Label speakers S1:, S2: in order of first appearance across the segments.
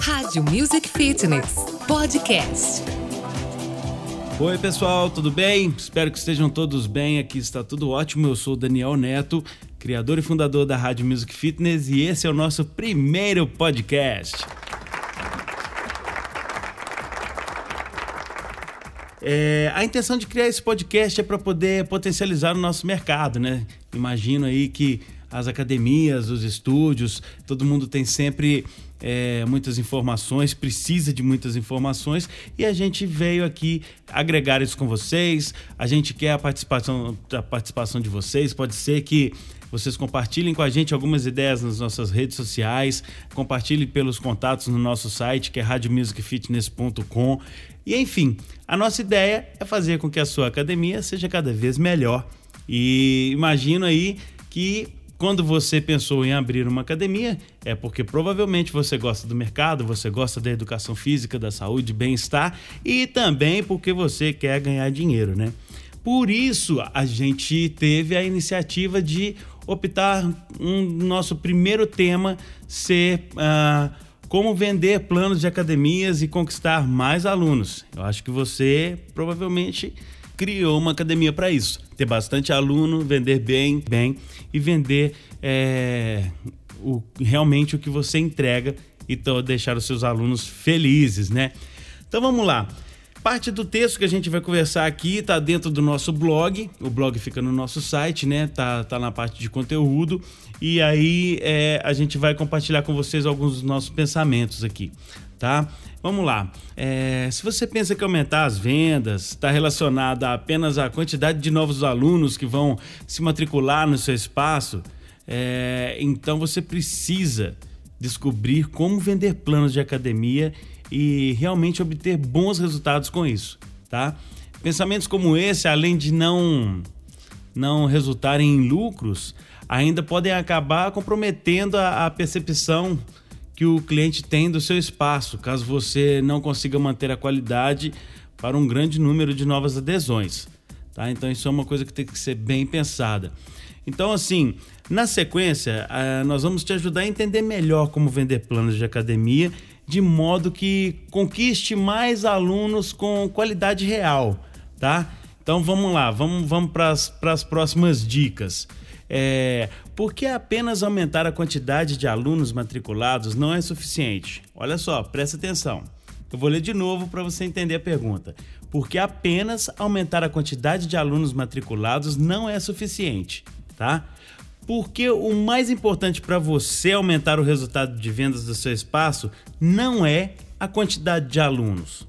S1: Rádio Music Fitness Podcast.
S2: Oi, pessoal, tudo bem? Espero que estejam todos bem. Aqui está tudo ótimo. Eu sou Daniel Neto, criador e fundador da Rádio Music Fitness, e esse é o nosso primeiro podcast. É, a intenção de criar esse podcast é para poder potencializar o nosso mercado, né? Imagino aí que as academias, os estúdios, todo mundo tem sempre é, muitas informações, precisa de muitas informações e a gente veio aqui agregar isso com vocês. A gente quer a participação, a participação de vocês. Pode ser que vocês compartilhem com a gente algumas ideias nas nossas redes sociais, compartilhem pelos contatos no nosso site que é radiomusicfitness.com. E enfim, a nossa ideia é fazer com que a sua academia seja cada vez melhor. E imagino aí que quando você pensou em abrir uma academia, é porque provavelmente você gosta do mercado, você gosta da educação física, da saúde, bem-estar e também porque você quer ganhar dinheiro, né? Por isso, a gente teve a iniciativa de optar um nosso primeiro tema ser uh, como vender planos de academias e conquistar mais alunos. Eu acho que você provavelmente criou uma academia para isso. Ter bastante aluno, vender bem, bem e vender é, o, realmente o que você entrega e deixar os seus alunos felizes, né? Então vamos lá. Parte do texto que a gente vai conversar aqui está dentro do nosso blog. O blog fica no nosso site, né? Tá, tá na parte de conteúdo. E aí é, a gente vai compartilhar com vocês alguns dos nossos pensamentos aqui, tá? Vamos lá. É, se você pensa que aumentar as vendas está relacionado apenas à quantidade de novos alunos que vão se matricular no seu espaço, é, então você precisa descobrir como vender planos de academia e realmente obter bons resultados com isso, tá? Pensamentos como esse, além de não não resultarem em lucros, ainda podem acabar comprometendo a, a percepção que o cliente tem do seu espaço, caso você não consiga manter a qualidade para um grande número de novas adesões. Tá? Então isso é uma coisa que tem que ser bem pensada. Então, assim, na sequência, eh, nós vamos te ajudar a entender melhor como vender planos de academia de modo que conquiste mais alunos com qualidade real, tá? Então vamos lá, vamos, vamos para as próximas dicas. É, por que apenas aumentar a quantidade de alunos matriculados não é suficiente? Olha só, presta atenção. Eu vou ler de novo para você entender a pergunta. Por que apenas aumentar a quantidade de alunos matriculados não é suficiente, tá? Porque o mais importante para você aumentar o resultado de vendas do seu espaço não é a quantidade de alunos.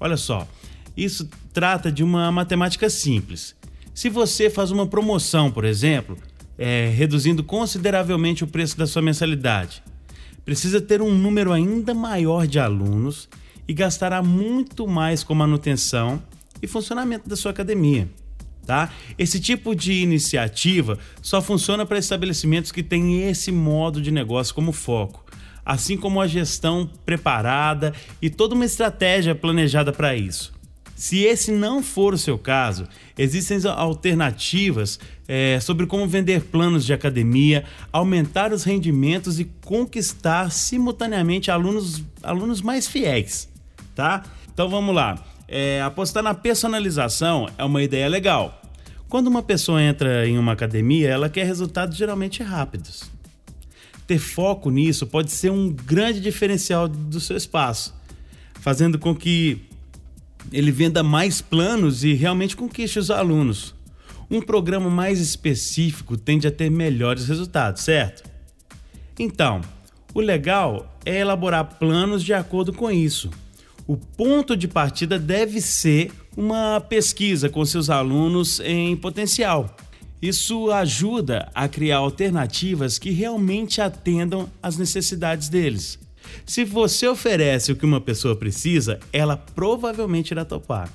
S2: Olha só, isso trata de uma matemática simples. Se você faz uma promoção, por exemplo, é, reduzindo consideravelmente o preço da sua mensalidade, precisa ter um número ainda maior de alunos e gastará muito mais com manutenção e funcionamento da sua academia tá? Esse tipo de iniciativa só funciona para estabelecimentos que têm esse modo de negócio como foco, assim como a gestão preparada e toda uma estratégia planejada para isso. Se esse não for o seu caso, existem alternativas é, sobre como vender planos de academia, aumentar os rendimentos e conquistar simultaneamente alunos, alunos mais fiéis, tá? Então vamos lá. É, apostar na personalização é uma ideia legal. Quando uma pessoa entra em uma academia, ela quer resultados geralmente rápidos. Ter foco nisso pode ser um grande diferencial do seu espaço, fazendo com que ele venda mais planos e realmente conquiste os alunos. Um programa mais específico tende a ter melhores resultados, certo? Então, o legal é elaborar planos de acordo com isso. O ponto de partida deve ser uma pesquisa com seus alunos em potencial. Isso ajuda a criar alternativas que realmente atendam às necessidades deles. Se você oferece o que uma pessoa precisa, ela provavelmente irá topar.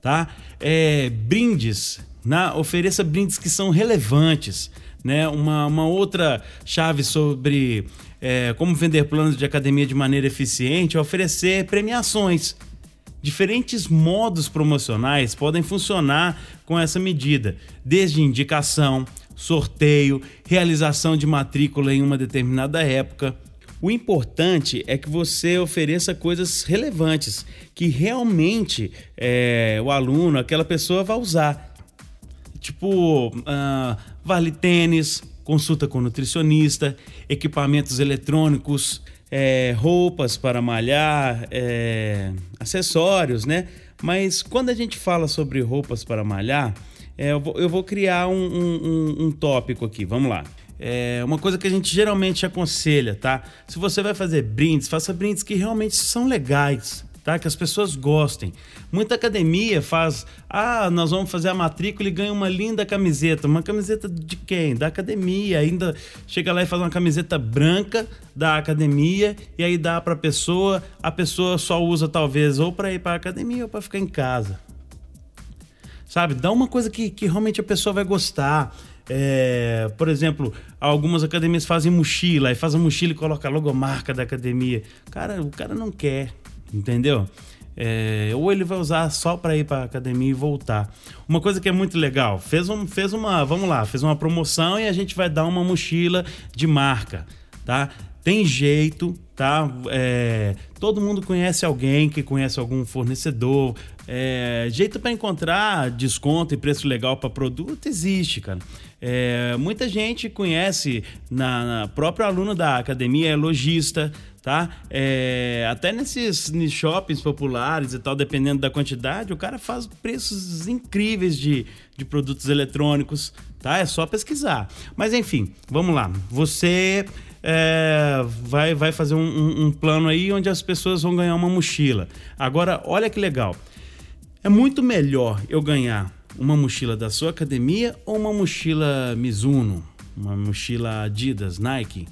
S2: Tá? É, brindes, né? ofereça brindes que são relevantes. Né? Uma, uma outra chave sobre é, como vender planos de academia de maneira eficiente é oferecer premiações. Diferentes modos promocionais podem funcionar com essa medida, desde indicação, sorteio, realização de matrícula em uma determinada época. O importante é que você ofereça coisas relevantes, que realmente é, o aluno, aquela pessoa vai usar. Tipo, uh, vale tênis, consulta com nutricionista, equipamentos eletrônicos, é, roupas para malhar, é, acessórios, né? Mas quando a gente fala sobre roupas para malhar, é, eu, vou, eu, vou, criar um, um, um tópico aqui. Vamos lá. É uma coisa que a gente geralmente aconselha, tá? Se você vai fazer brindes, faça brindes que realmente são legais, tá? Que as pessoas gostem. Muita academia faz, ah, nós vamos fazer a matrícula e ganha uma linda camiseta. Uma camiseta de quem? Da academia. Ainda chega lá e faz uma camiseta branca da academia e aí dá para pessoa, a pessoa só usa talvez ou para ir para academia ou para ficar em casa. Sabe? Dá uma coisa que, que realmente a pessoa vai gostar. É, por exemplo, algumas academias fazem mochila, e faz a mochila e coloca a logomarca da academia. Cara, o cara não quer, entendeu? É, ou ele vai usar só para ir para academia e voltar. Uma coisa que é muito legal, fez, um, fez uma, vamos lá, fez uma promoção e a gente vai dar uma mochila de marca, tá? Tem jeito, tá? É, todo mundo conhece alguém que conhece algum fornecedor. É, jeito para encontrar desconto e preço legal para produto existe, cara. É, muita gente conhece, na, na própria aluno da academia é lojista, tá? É, até nesses shoppings populares e tal, dependendo da quantidade, o cara faz preços incríveis de, de produtos eletrônicos, tá? É só pesquisar. Mas enfim, vamos lá. Você é, vai, vai fazer um, um, um plano aí onde as pessoas vão ganhar uma mochila. Agora, olha que legal. É muito melhor eu ganhar uma mochila da sua academia ou uma mochila Mizuno, uma mochila Adidas, Nike,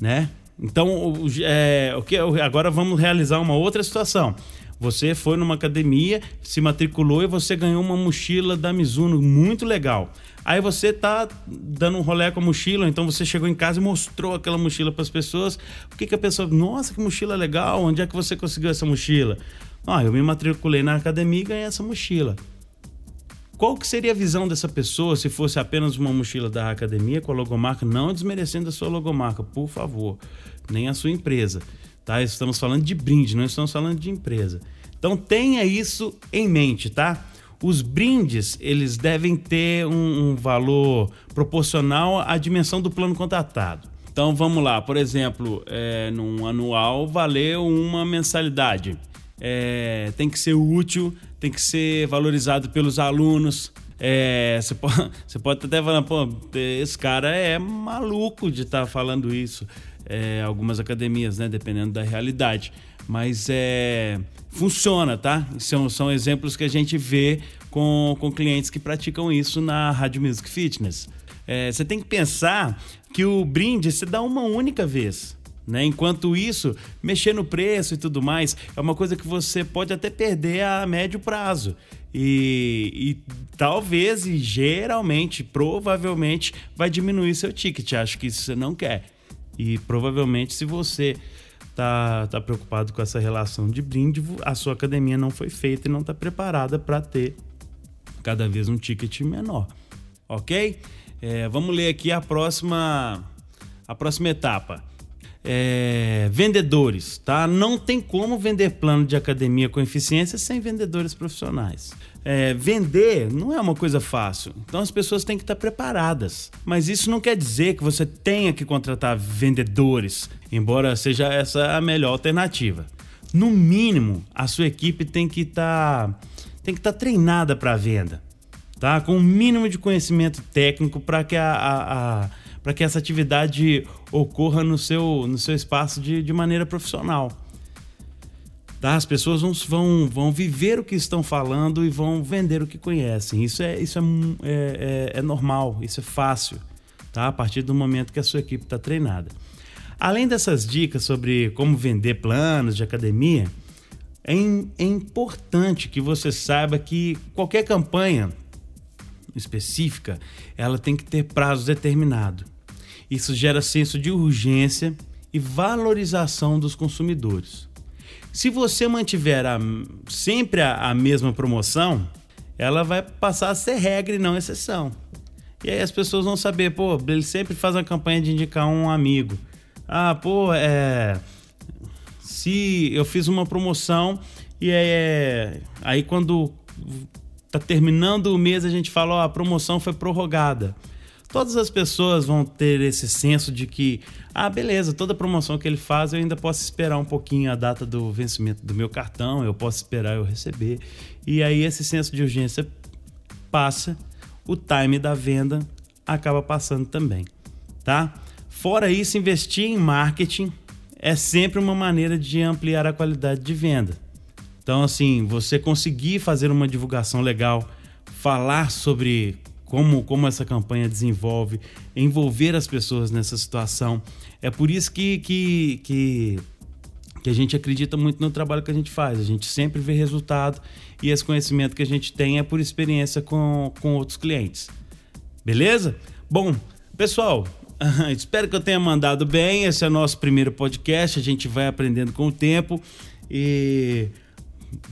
S2: né? Então, é, agora vamos realizar uma outra situação. Você foi numa academia, se matriculou e você ganhou uma mochila da Mizuno muito legal. Aí você tá dando um rolê com a mochila, então você chegou em casa e mostrou aquela mochila para as pessoas. O que, que a pessoa, nossa, que mochila legal, onde é que você conseguiu essa mochila? Ah, eu me matriculei na academia e ganhei essa mochila. Qual que seria a visão dessa pessoa se fosse apenas uma mochila da academia com a logomarca, não desmerecendo a sua logomarca, por favor, nem a sua empresa, tá? Estamos falando de brinde, não estamos falando de empresa. Então tenha isso em mente, tá? Os brindes, eles devem ter um, um valor proporcional à dimensão do plano contratado. Então vamos lá, por exemplo, é, num anual valeu uma mensalidade. É, tem que ser útil, tem que ser valorizado pelos alunos. É, você, pode, pode até falar, pô, esse cara é maluco de estar tá falando isso. É, algumas academias, né? Dependendo da realidade. Mas é, funciona, tá? São, são exemplos que a gente vê com, com clientes que praticam isso na Rádio Music Fitness. É, você tem que pensar que o brinde você dá uma única vez. Né? Enquanto isso, mexer no preço e tudo mais é uma coisa que você pode até perder a médio prazo. E, e, talvez, e geralmente, provavelmente, vai diminuir seu ticket. Acho que isso você não quer. E provavelmente, se você tá, tá preocupado com essa relação de brinde, a sua academia não foi feita e não está preparada para ter cada vez um ticket menor. Ok? É, vamos ler aqui a próxima, a próxima etapa é, vendedores, tá? Não tem como vender plano de academia com eficiência sem vendedores profissionais. É, vender não é uma coisa fácil, então as pessoas têm que estar preparadas. Mas isso não quer dizer que você tenha que contratar vendedores, embora seja essa a melhor alternativa. No mínimo, a sua equipe tem que estar tem que estar treinada para venda, tá? Com o um mínimo de conhecimento técnico para que a, a, a para que essa atividade ocorra no seu, no seu espaço de, de maneira profissional. Tá? As pessoas vão, vão, vão viver o que estão falando e vão vender o que conhecem. Isso é, isso é, é, é, é normal, isso é fácil, tá? a partir do momento que a sua equipe está treinada. Além dessas dicas sobre como vender planos de academia, é, é importante que você saiba que qualquer campanha específica ela tem que ter prazo determinado. Isso gera senso de urgência e valorização dos consumidores. Se você mantiver a, sempre a, a mesma promoção, ela vai passar a ser regra e não exceção. E aí as pessoas vão saber, pô, ele sempre faz uma campanha de indicar um amigo. Ah, pô, é. Se eu fiz uma promoção e é. Aí quando tá terminando o mês a gente fala, ó, a promoção foi prorrogada. Todas as pessoas vão ter esse senso de que, ah, beleza, toda promoção que ele faz eu ainda posso esperar um pouquinho a data do vencimento do meu cartão, eu posso esperar eu receber. E aí esse senso de urgência passa, o time da venda acaba passando também, tá? Fora isso, investir em marketing é sempre uma maneira de ampliar a qualidade de venda. Então, assim, você conseguir fazer uma divulgação legal, falar sobre como, como essa campanha desenvolve, envolver as pessoas nessa situação. É por isso que, que, que, que a gente acredita muito no trabalho que a gente faz. A gente sempre vê resultado e esse conhecimento que a gente tem é por experiência com, com outros clientes. Beleza? Bom, pessoal, espero que eu tenha mandado bem. Esse é o nosso primeiro podcast. A gente vai aprendendo com o tempo. E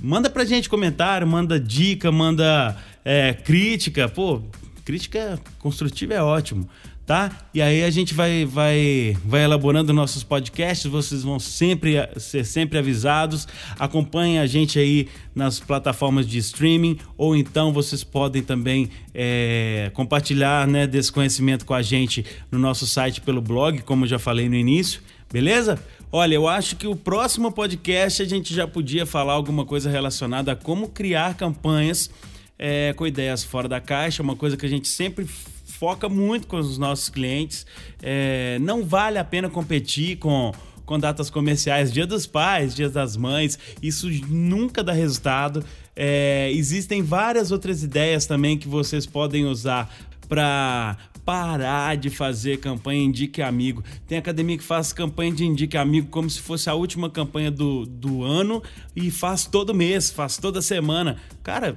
S2: manda pra gente comentário, manda dica, manda é, crítica. Pô, crítica construtiva é ótimo, tá? E aí a gente vai, vai, vai elaborando nossos podcasts, vocês vão sempre ser sempre avisados. Acompanhe a gente aí nas plataformas de streaming, ou então vocês podem também é, compartilhar né, desse conhecimento com a gente no nosso site pelo blog, como já falei no início, beleza? Olha, eu acho que o próximo podcast a gente já podia falar alguma coisa relacionada a como criar campanhas é, com ideias fora da caixa, uma coisa que a gente sempre foca muito com os nossos clientes. É, não vale a pena competir com com datas comerciais, Dia dos Pais, Dia das Mães, isso nunca dá resultado. É, existem várias outras ideias também que vocês podem usar para parar de fazer campanha Indique Amigo. Tem academia que faz campanha de Indique Amigo como se fosse a última campanha do, do ano e faz todo mês, faz toda semana. Cara,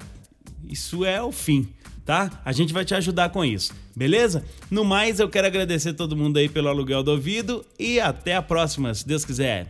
S2: isso é o fim, tá? A gente vai te ajudar com isso, beleza? No mais, eu quero agradecer todo mundo aí pelo aluguel do ouvido e até a próxima, se Deus quiser.